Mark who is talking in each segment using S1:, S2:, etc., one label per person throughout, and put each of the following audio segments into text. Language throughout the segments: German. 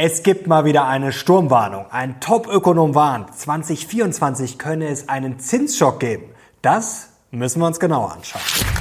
S1: Es gibt mal wieder eine Sturmwarnung. Ein Top-Ökonom warnt, 2024 könne es einen Zinsschock geben. Das müssen wir uns genauer anschauen.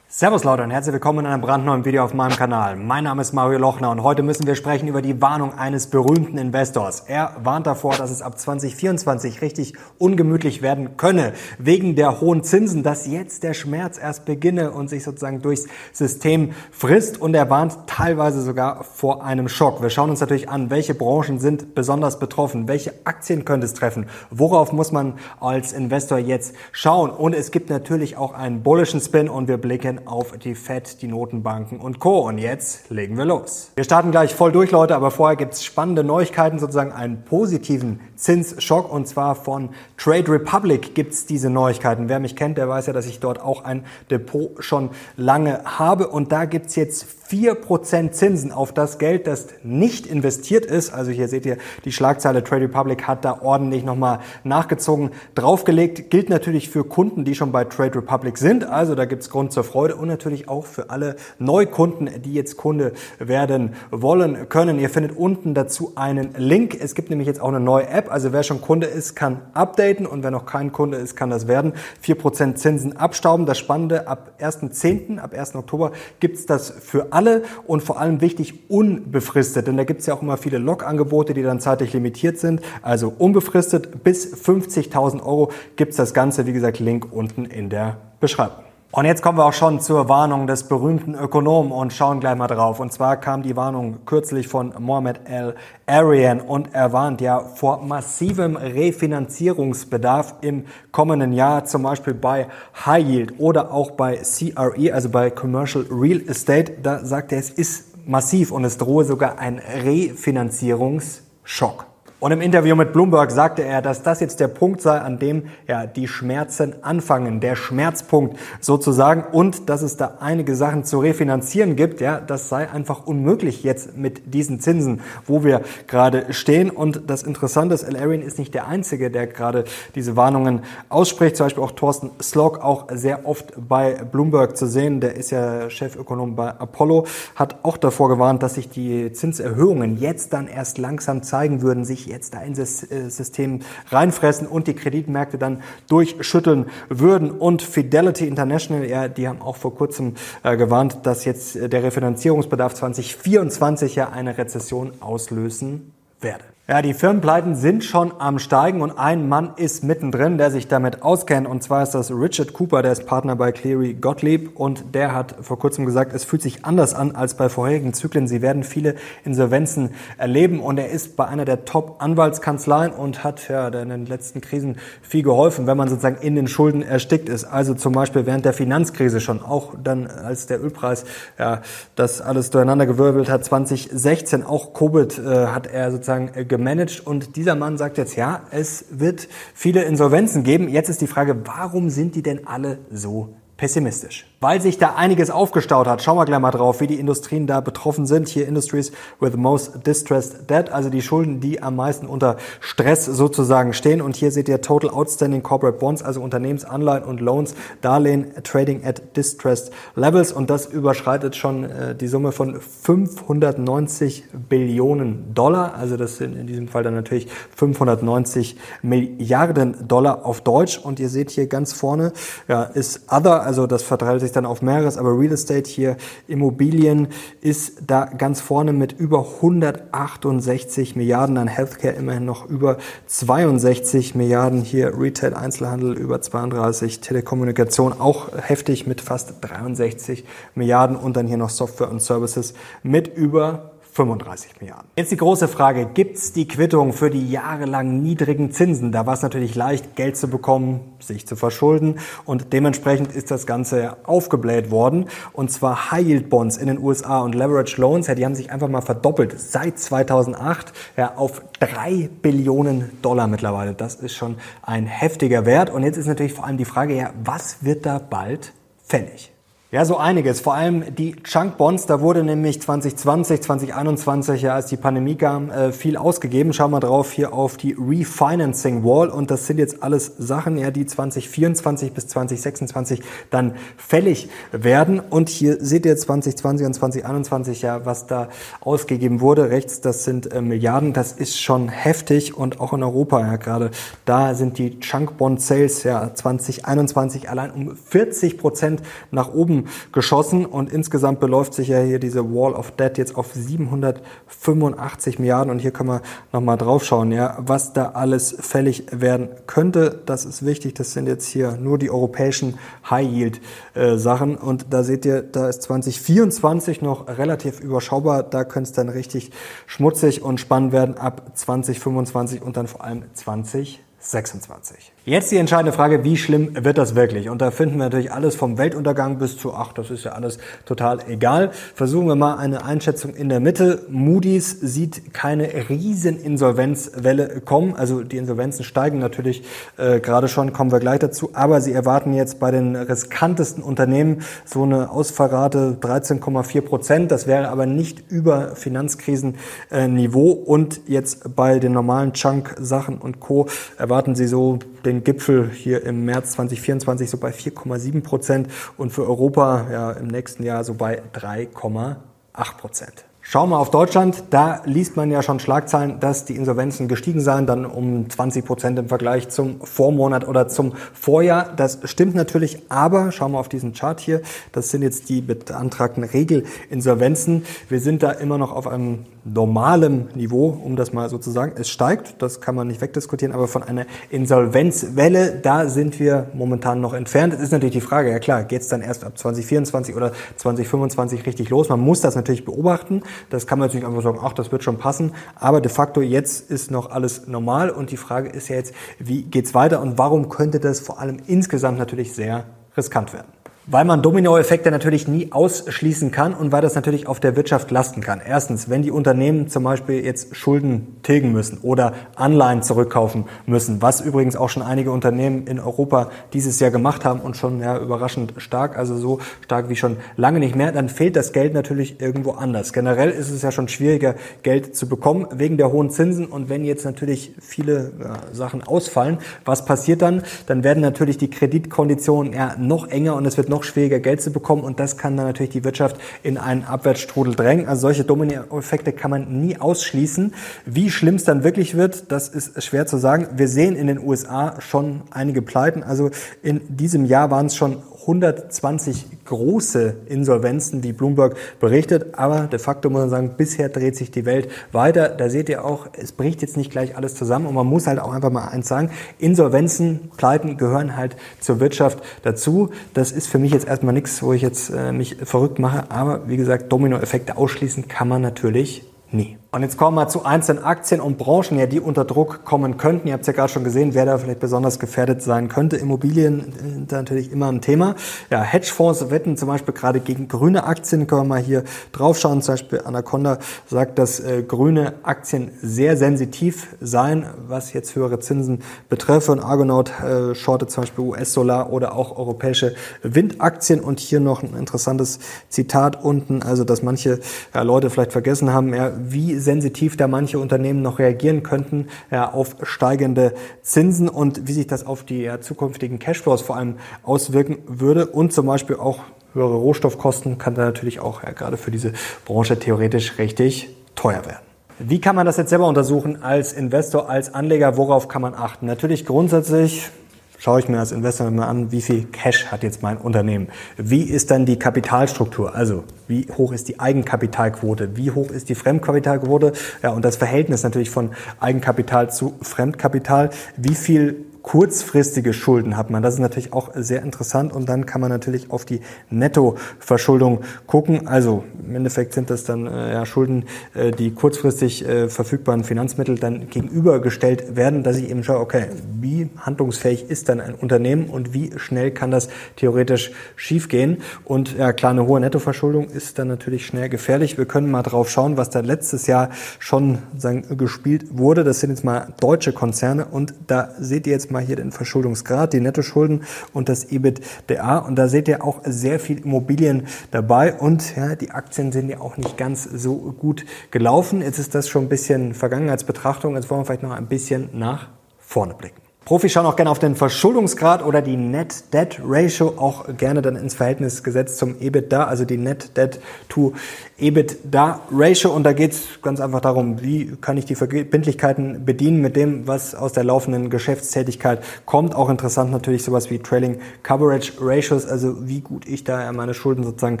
S1: Servus Leute und herzlich willkommen in einem brandneuen Video auf meinem Kanal. Mein Name ist Mario Lochner und heute müssen wir sprechen über die Warnung eines berühmten Investors. Er warnt davor, dass es ab 2024 richtig ungemütlich werden könne, wegen der hohen Zinsen, dass jetzt der Schmerz erst beginne und sich sozusagen durchs System frisst und er warnt teilweise sogar vor einem Schock. Wir schauen uns natürlich an, welche Branchen sind besonders betroffen, welche Aktien könnte es treffen, worauf muss man als Investor jetzt schauen und es gibt natürlich auch einen bullischen Spin und wir blicken auf die Fed, die Notenbanken und Co. Und jetzt legen wir los. Wir starten gleich voll durch, Leute, aber vorher gibt es spannende Neuigkeiten, sozusagen einen positiven Zinsschock und zwar von Trade Republic gibt es diese Neuigkeiten. Wer mich kennt, der weiß ja, dass ich dort auch ein Depot schon lange habe und da gibt es jetzt 4% Zinsen auf das Geld, das nicht investiert ist. Also hier seht ihr, die Schlagzeile Trade Republic hat da ordentlich nochmal nachgezogen, draufgelegt. Gilt natürlich für Kunden, die schon bei Trade Republic sind. Also da gibt's Grund zur Freude und natürlich auch für alle Neukunden, die jetzt Kunde werden wollen können. Ihr findet unten dazu einen Link. Es gibt nämlich jetzt auch eine neue App. Also wer schon Kunde ist, kann updaten und wer noch kein Kunde ist, kann das werden. 4% Zinsen abstauben. Das Spannende, ab 1.10., ab 1. Oktober gibt's das für alle und vor allem wichtig unbefristet, denn da gibt es ja auch immer viele Log-Angebote, die dann zeitlich limitiert sind. Also unbefristet bis 50.000 Euro gibt es das Ganze, wie gesagt, Link unten in der Beschreibung. Und jetzt kommen wir auch schon zur Warnung des berühmten Ökonomen und schauen gleich mal drauf. Und zwar kam die Warnung kürzlich von Mohamed El Arian und er warnt ja vor massivem Refinanzierungsbedarf im kommenden Jahr, zum Beispiel bei High Yield oder auch bei CRE, also bei Commercial Real Estate. Da sagt er, es ist massiv und es drohe sogar ein Refinanzierungsschock. Und im Interview mit Bloomberg sagte er, dass das jetzt der Punkt sei, an dem ja die Schmerzen anfangen, der Schmerzpunkt sozusagen, und dass es da einige Sachen zu refinanzieren gibt. Ja, das sei einfach unmöglich jetzt mit diesen Zinsen, wo wir gerade stehen. Und das Interessante ist, El Arian ist nicht der einzige, der gerade diese Warnungen ausspricht. Zum Beispiel auch Thorsten Slog, auch sehr oft bei Bloomberg zu sehen. Der ist ja Chefökonom bei Apollo, hat auch davor gewarnt, dass sich die Zinserhöhungen jetzt dann erst langsam zeigen würden, sich jetzt da in das äh, System reinfressen und die Kreditmärkte dann durchschütteln würden. Und Fidelity International, ja, die haben auch vor kurzem äh, gewarnt, dass jetzt der Refinanzierungsbedarf 2024 ja eine Rezession auslösen werde. Ja, die Firmenpleiten sind schon am Steigen und ein Mann ist mittendrin, der sich damit auskennt. Und zwar ist das Richard Cooper, der ist Partner bei Cleary Gottlieb und der hat vor kurzem gesagt, es fühlt sich anders an als bei vorherigen Zyklen. Sie werden viele Insolvenzen erleben und er ist bei einer der Top-Anwaltskanzleien und hat ja in den letzten Krisen viel geholfen, wenn man sozusagen in den Schulden erstickt ist. Also zum Beispiel während der Finanzkrise schon, auch dann als der Ölpreis ja das alles durcheinander gewirbelt hat, 2016, auch Covid äh, hat er sozusagen äh, gemanagt und dieser Mann sagt jetzt, ja, es wird viele Insolvenzen geben. Jetzt ist die Frage, warum sind die denn alle so pessimistisch. Weil sich da einiges aufgestaut hat, schauen wir gleich mal drauf, wie die Industrien da betroffen sind. Hier Industries with most distressed debt, also die Schulden, die am meisten unter Stress sozusagen stehen. Und hier seht ihr Total Outstanding Corporate Bonds, also Unternehmensanleihen und Loans, Darlehen trading at distressed levels. Und das überschreitet schon äh, die Summe von 590 Billionen Dollar. Also das sind in diesem Fall dann natürlich 590 Milliarden Dollar auf Deutsch. Und ihr seht hier ganz vorne, ja, ist Other, also das verteilt sich dann auf mehreres, aber Real Estate hier, Immobilien ist da ganz vorne mit über 168 Milliarden, dann Healthcare immerhin noch über 62 Milliarden, hier Retail, Einzelhandel über 32, Telekommunikation auch heftig mit fast 63 Milliarden und dann hier noch Software und Services mit über 35 Milliarden. Jetzt die große Frage, gibt es die Quittung für die jahrelang niedrigen Zinsen? Da war es natürlich leicht, Geld zu bekommen, sich zu verschulden und dementsprechend ist das Ganze aufgebläht worden und zwar High Yield Bonds in den USA und Leverage Loans, ja, die haben sich einfach mal verdoppelt seit 2008 ja, auf drei Billionen Dollar mittlerweile. Das ist schon ein heftiger Wert und jetzt ist natürlich vor allem die Frage, ja, was wird da bald fällig? Ja, so einiges. Vor allem die Chunk Bonds, da wurde nämlich 2020, 2021, ja, als die Pandemie kam, äh, viel ausgegeben. Schauen wir drauf hier auf die Refinancing Wall. Und das sind jetzt alles Sachen, ja, die 2024 bis 2026 dann fällig werden. Und hier seht ihr 2020 und 2021, ja, was da ausgegeben wurde. Rechts, das sind äh, Milliarden. Das ist schon heftig. Und auch in Europa, ja, gerade da sind die Chunk Bond Sales, ja, 2021 allein um 40 Prozent nach oben geschossen. Und insgesamt beläuft sich ja hier diese Wall of Debt jetzt auf 785 Milliarden. Und hier können wir nochmal drauf schauen, ja, was da alles fällig werden könnte. Das ist wichtig, das sind jetzt hier nur die europäischen High Yield äh, Sachen und da seht ihr, da ist 2024 noch relativ überschaubar, da könnte es dann richtig schmutzig und spannend werden ab 2025 und dann vor allem 2026. Jetzt die entscheidende Frage, wie schlimm wird das wirklich? Und da finden wir natürlich alles vom Weltuntergang bis zu, ach, das ist ja alles total egal. Versuchen wir mal eine Einschätzung in der Mitte. Moody's sieht keine riesen Insolvenzwelle kommen. Also die Insolvenzen steigen natürlich äh, gerade schon, kommen wir gleich dazu. Aber sie erwarten jetzt bei den riskantesten Unternehmen so eine Ausfallrate 13,4 Prozent. Das wäre aber nicht über Finanzkrisenniveau. Und jetzt bei den normalen Chunk-Sachen und Co. erwarten sie so den den Gipfel hier im März 2024 so bei 4,7 Prozent und für Europa ja im nächsten Jahr so bei 3,8 Prozent. Schauen wir auf Deutschland, da liest man ja schon Schlagzeilen, dass die Insolvenzen gestiegen seien, dann um 20 Prozent im Vergleich zum Vormonat oder zum Vorjahr. Das stimmt natürlich, aber schauen wir auf diesen Chart hier, das sind jetzt die beantragten Regelinsolvenzen. Wir sind da immer noch auf einem normalem Niveau, um das mal so zu sagen. Es steigt, das kann man nicht wegdiskutieren, aber von einer Insolvenzwelle, da sind wir momentan noch entfernt. Es ist natürlich die Frage, ja klar, geht es dann erst ab 2024 oder 2025 richtig los? Man muss das natürlich beobachten. Das kann man natürlich einfach sagen, ach, das wird schon passen. Aber de facto jetzt ist noch alles normal und die Frage ist ja jetzt, wie geht's weiter und warum könnte das vor allem insgesamt natürlich sehr riskant werden? Weil man Dominoeffekte natürlich nie ausschließen kann und weil das natürlich auf der Wirtschaft lasten kann. Erstens, wenn die Unternehmen zum Beispiel jetzt Schulden tilgen müssen oder Anleihen zurückkaufen müssen, was übrigens auch schon einige Unternehmen in Europa dieses Jahr gemacht haben und schon ja, überraschend stark, also so stark wie schon lange nicht mehr, dann fehlt das Geld natürlich irgendwo anders. Generell ist es ja schon schwieriger, Geld zu bekommen wegen der hohen Zinsen und wenn jetzt natürlich viele ja, Sachen ausfallen, was passiert dann? Dann werden natürlich die Kreditkonditionen ja noch enger und es wird noch noch schwieriger Geld zu bekommen und das kann dann natürlich die Wirtschaft in einen Abwärtsstrudel drängen. Also solche Dominoeffekte kann man nie ausschließen. Wie schlimm es dann wirklich wird, das ist schwer zu sagen. Wir sehen in den USA schon einige Pleiten. Also in diesem Jahr waren es schon 120 große Insolvenzen, wie Bloomberg berichtet. Aber de facto muss man sagen, bisher dreht sich die Welt weiter. Da seht ihr auch, es bricht jetzt nicht gleich alles zusammen. Und man muss halt auch einfach mal eins sagen, Insolvenzen, Pleiten gehören halt zur Wirtschaft dazu. Das ist für mich jetzt erstmal nichts, wo ich jetzt äh, mich verrückt mache. Aber wie gesagt, Dominoeffekte ausschließen kann man natürlich nie. Und jetzt kommen wir zu einzelnen Aktien und Branchen, ja, die unter Druck kommen könnten. Ihr habt es ja gerade schon gesehen, wer da vielleicht besonders gefährdet sein könnte. Immobilien sind natürlich immer ein Thema. Ja, Hedgefonds wetten zum Beispiel gerade gegen grüne Aktien. Können wir mal hier drauf schauen. Zum Beispiel Anaconda sagt, dass äh, grüne Aktien sehr sensitiv seien, was jetzt höhere Zinsen betreffe. Und Argonaut äh, shortet zum Beispiel US-Solar oder auch europäische Windaktien. Und hier noch ein interessantes Zitat unten, also dass manche ja, Leute vielleicht vergessen haben, ja, wie sensitiv da manche Unternehmen noch reagieren könnten ja, auf steigende Zinsen und wie sich das auf die ja, zukünftigen Cashflows vor allem auswirken würde und zum Beispiel auch höhere Rohstoffkosten kann da natürlich auch ja, gerade für diese Branche theoretisch richtig teuer werden. Wie kann man das jetzt selber untersuchen als Investor, als Anleger? Worauf kann man achten? Natürlich grundsätzlich schaue ich mir als Investor mal an, wie viel Cash hat jetzt mein Unternehmen? Wie ist dann die Kapitalstruktur? Also, wie hoch ist die Eigenkapitalquote? Wie hoch ist die Fremdkapitalquote? Ja, und das Verhältnis natürlich von Eigenkapital zu Fremdkapital. Wie viel kurzfristige Schulden hat man. Das ist natürlich auch sehr interessant und dann kann man natürlich auf die Nettoverschuldung gucken. Also im Endeffekt sind das dann äh, ja, Schulden, äh, die kurzfristig äh, verfügbaren Finanzmittel dann gegenübergestellt werden, dass ich eben schaue, okay, wie handlungsfähig ist dann ein Unternehmen und wie schnell kann das theoretisch schiefgehen? Und ja, klar, eine hohe Nettoverschuldung ist dann natürlich schnell gefährlich. Wir können mal drauf schauen, was da letztes Jahr schon sagen, gespielt wurde. Das sind jetzt mal deutsche Konzerne und da seht ihr jetzt mal mal hier den Verschuldungsgrad, die Nettoschulden und das EBITDA. Und da seht ihr auch sehr viel Immobilien dabei und ja, die Aktien sind ja auch nicht ganz so gut gelaufen. Jetzt ist das schon ein bisschen Vergangenheitsbetrachtung. Jetzt wollen wir vielleicht noch ein bisschen nach vorne blicken. Profis schauen auch gerne auf den Verschuldungsgrad oder die Net Debt Ratio, auch gerne dann ins Verhältnis gesetzt zum EBITDA, also die Net Debt to EBITDA Ratio. Und da geht es ganz einfach darum, wie kann ich die Verbindlichkeiten bedienen mit dem, was aus der laufenden Geschäftstätigkeit kommt. Auch interessant natürlich sowas wie Trailing Coverage Ratios, also wie gut ich da meine Schulden sozusagen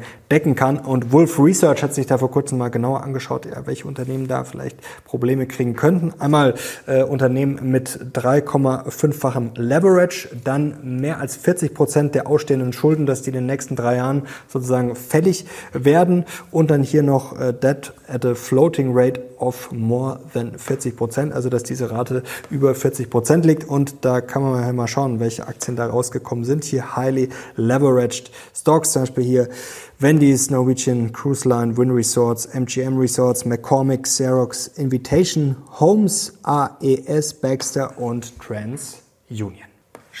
S1: decken kann. Und Wolf Research hat sich da vor kurzem mal genauer angeschaut, ja, welche Unternehmen da vielleicht Probleme kriegen könnten. Einmal äh, Unternehmen mit 3,5 fünffachen Leverage, dann mehr als 40 Prozent der ausstehenden Schulden, dass die in den nächsten drei Jahren sozusagen fällig werden und dann hier noch äh, Debt at a floating rate of more than 40 Prozent, also dass diese Rate über 40 Prozent liegt und da kann man mal schauen, welche Aktien da rausgekommen sind. Hier highly leveraged Stocks, zum Beispiel hier Wendy's, Norwegian Cruise Line, Win Resorts, MGM Resorts, McCormick, Xerox, Invitation, Homes, AES, Baxter und TransUnion.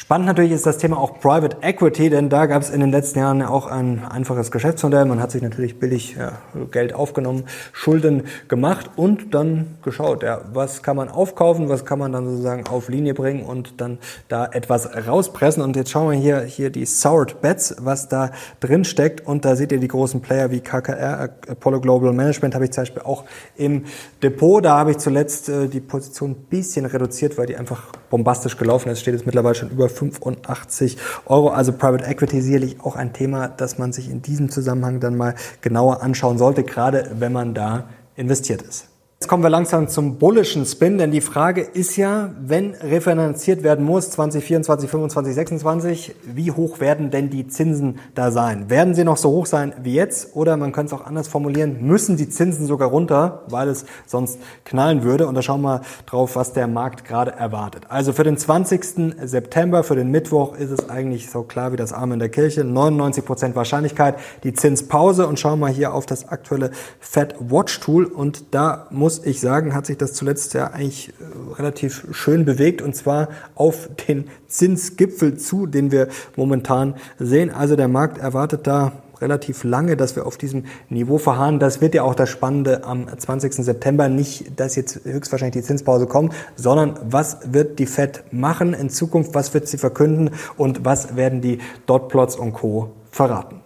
S1: Spannend natürlich ist das Thema auch Private Equity, denn da gab es in den letzten Jahren auch ein einfaches Geschäftsmodell. Man hat sich natürlich billig ja, Geld aufgenommen, Schulden gemacht und dann geschaut, ja, was kann man aufkaufen, was kann man dann sozusagen auf Linie bringen und dann da etwas rauspressen. Und jetzt schauen wir hier, hier die Soured Bets, was da drin steckt. Und da seht ihr die großen Player wie KKR, Apollo Global Management habe ich zum Beispiel auch im Depot. Da habe ich zuletzt äh, die Position ein bisschen reduziert, weil die einfach bombastisch gelaufen ist. Steht jetzt mittlerweile schon über 85 Euro. Also Private Equity sicherlich auch ein Thema, das man sich in diesem Zusammenhang dann mal genauer anschauen sollte, gerade wenn man da investiert ist. Jetzt kommen wir langsam zum bullischen Spin, denn die Frage ist ja, wenn refinanziert werden muss 2024, 25, 26, wie hoch werden denn die Zinsen da sein? Werden sie noch so hoch sein wie jetzt oder man könnte es auch anders formulieren, müssen die Zinsen sogar runter, weil es sonst knallen würde? Und da schauen wir drauf, was der Markt gerade erwartet. Also für den 20. September, für den Mittwoch ist es eigentlich so klar wie das Arm in der Kirche, 99 Prozent Wahrscheinlichkeit, die Zinspause und schauen wir hier auf das aktuelle Fed Watch Tool und da muss muss ich sagen, hat sich das zuletzt ja eigentlich äh, relativ schön bewegt und zwar auf den Zinsgipfel zu, den wir momentan sehen. Also der Markt erwartet da relativ lange, dass wir auf diesem Niveau verharren. Das wird ja auch das Spannende am 20. September. Nicht, dass jetzt höchstwahrscheinlich die Zinspause kommt, sondern was wird die Fed machen in Zukunft? Was wird sie verkünden? Und was werden die Dotplots und Co. verraten?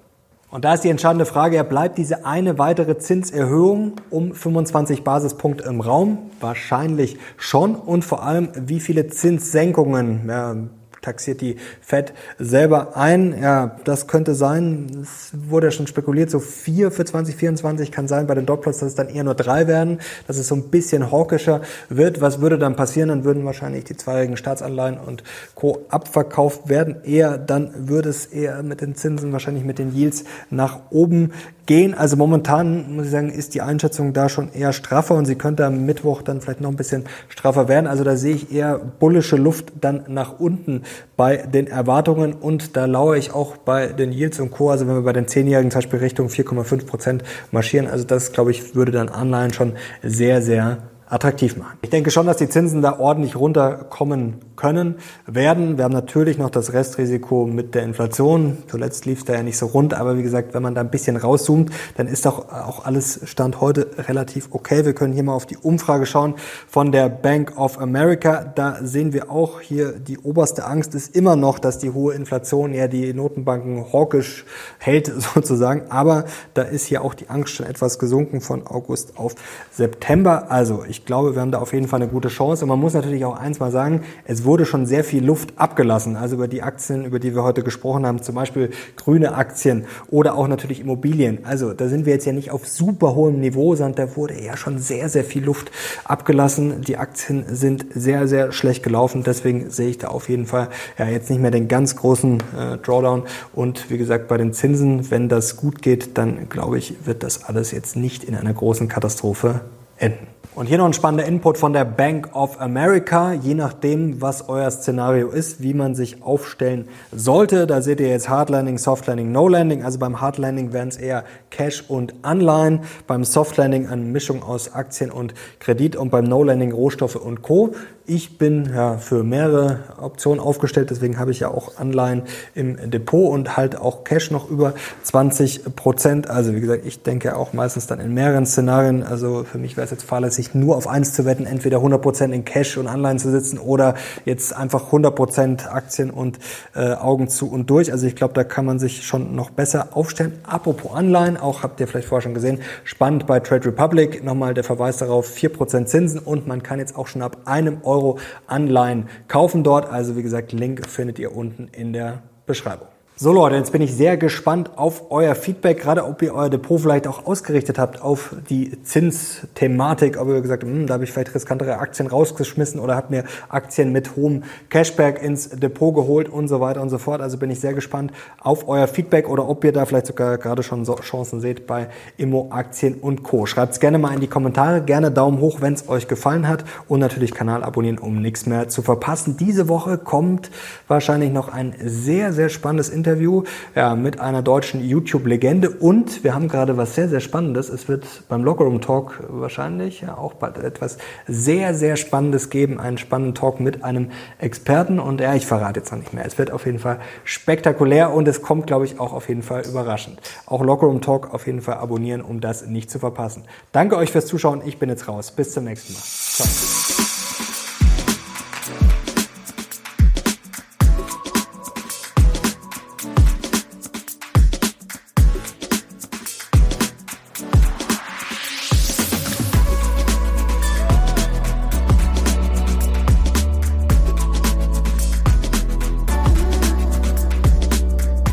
S1: Und da ist die entscheidende Frage, ja, bleibt diese eine weitere Zinserhöhung um 25 Basispunkte im Raum? Wahrscheinlich schon. Und vor allem, wie viele Zinssenkungen ja, taxiert die Fed selber ein. Ja, das könnte sein, es wurde ja schon spekuliert, so vier für 2024 kann sein bei den Dotplots, dass es dann eher nur drei werden, dass es so ein bisschen hawkischer wird. Was würde dann passieren? Dann würden wahrscheinlich die zweijährigen Staatsanleihen und Co. abverkauft werden. Eher, dann würde es eher mit den Zinsen, wahrscheinlich mit den Yields nach oben gehen. Also momentan, muss ich sagen, ist die Einschätzung da schon eher straffer und sie könnte am Mittwoch dann vielleicht noch ein bisschen straffer werden. Also da sehe ich eher bullische Luft dann nach unten bei den Erwartungen und da lauere ich auch bei den Yields und Co. Also wenn wir bei den Zehnjährigen zum Beispiel Richtung 4,5 Prozent marschieren, also das glaube ich würde dann Anleihen schon sehr, sehr attraktiv machen. Ich denke schon, dass die Zinsen da ordentlich runterkommen können, werden. Wir haben natürlich noch das Restrisiko mit der Inflation. Zuletzt lief es da ja nicht so rund, aber wie gesagt, wenn man da ein bisschen rauszoomt, dann ist doch auch alles Stand heute relativ okay. Wir können hier mal auf die Umfrage schauen von der Bank of America. Da sehen wir auch hier, die oberste Angst ist immer noch, dass die hohe Inflation ja die Notenbanken hawkisch hält sozusagen. Aber da ist hier auch die Angst schon etwas gesunken von August auf September. Also ich glaube, wir haben da auf jeden Fall eine gute Chance. Und man muss natürlich auch eins mal sagen, es wurde schon sehr viel Luft abgelassen. Also über die Aktien, über die wir heute gesprochen haben, zum Beispiel grüne Aktien oder auch natürlich Immobilien. Also da sind wir jetzt ja nicht auf super hohem Niveau, sondern da wurde ja schon sehr, sehr viel Luft abgelassen. Die Aktien sind sehr, sehr schlecht gelaufen. Deswegen sehe ich da auf jeden Fall ja jetzt nicht mehr den ganz großen äh, Drawdown. Und wie gesagt, bei den Zinsen, wenn das gut geht, dann glaube ich, wird das alles jetzt nicht in einer großen Katastrophe enden. Und hier noch ein spannender Input von der Bank of America, je nachdem, was euer Szenario ist, wie man sich aufstellen sollte. Da seht ihr jetzt Hard Landing, Soft Landing, No Landing. Also beim Hard Landing wären es eher Cash und Anleihen, beim Soft Landing eine Mischung aus Aktien und Kredit und beim No Landing Rohstoffe und Co. Ich bin ja für mehrere Optionen aufgestellt, deswegen habe ich ja auch Anleihen im Depot und halt auch Cash noch über 20 Prozent. Also wie gesagt, ich denke auch meistens dann in mehreren Szenarien. Also für mich wäre es jetzt fahrlässig, nur auf eins zu wetten, entweder 100 Prozent in Cash und Anleihen zu sitzen oder jetzt einfach 100 Prozent Aktien und äh, Augen zu und durch. Also ich glaube, da kann man sich schon noch besser aufstellen. Apropos Anleihen, auch habt ihr vielleicht vorher schon gesehen, spannend bei Trade Republic. Nochmal der Verweis darauf, 4% Zinsen und man kann jetzt auch schon ab einem Euro Anleihen kaufen dort. Also wie gesagt, Link findet ihr unten in der Beschreibung. So Leute, jetzt bin ich sehr gespannt auf euer Feedback, gerade ob ihr euer Depot vielleicht auch ausgerichtet habt auf die Zinsthematik, ob ihr gesagt habt, hm, da habe ich vielleicht riskantere Aktien rausgeschmissen oder habt mir Aktien mit hohem Cashback ins Depot geholt und so weiter und so fort. Also bin ich sehr gespannt auf euer Feedback oder ob ihr da vielleicht sogar gerade schon so Chancen seht bei Immo, Aktien und Co. Schreibt es gerne mal in die Kommentare, gerne Daumen hoch, wenn es euch gefallen hat und natürlich Kanal abonnieren, um nichts mehr zu verpassen. Diese Woche kommt wahrscheinlich noch ein sehr, sehr spannendes Interview Interview ja, mit einer deutschen YouTube-Legende und wir haben gerade was sehr, sehr Spannendes. Es wird beim Lockerroom Talk wahrscheinlich ja, auch bald etwas sehr, sehr Spannendes geben. Einen spannenden Talk mit einem Experten und ja, ich verrate jetzt noch nicht mehr. Es wird auf jeden Fall spektakulär und es kommt, glaube ich, auch auf jeden Fall überraschend. Auch Lockerroom Talk auf jeden Fall abonnieren, um das nicht zu verpassen. Danke euch fürs Zuschauen. Ich bin jetzt raus. Bis zum nächsten Mal. Ciao.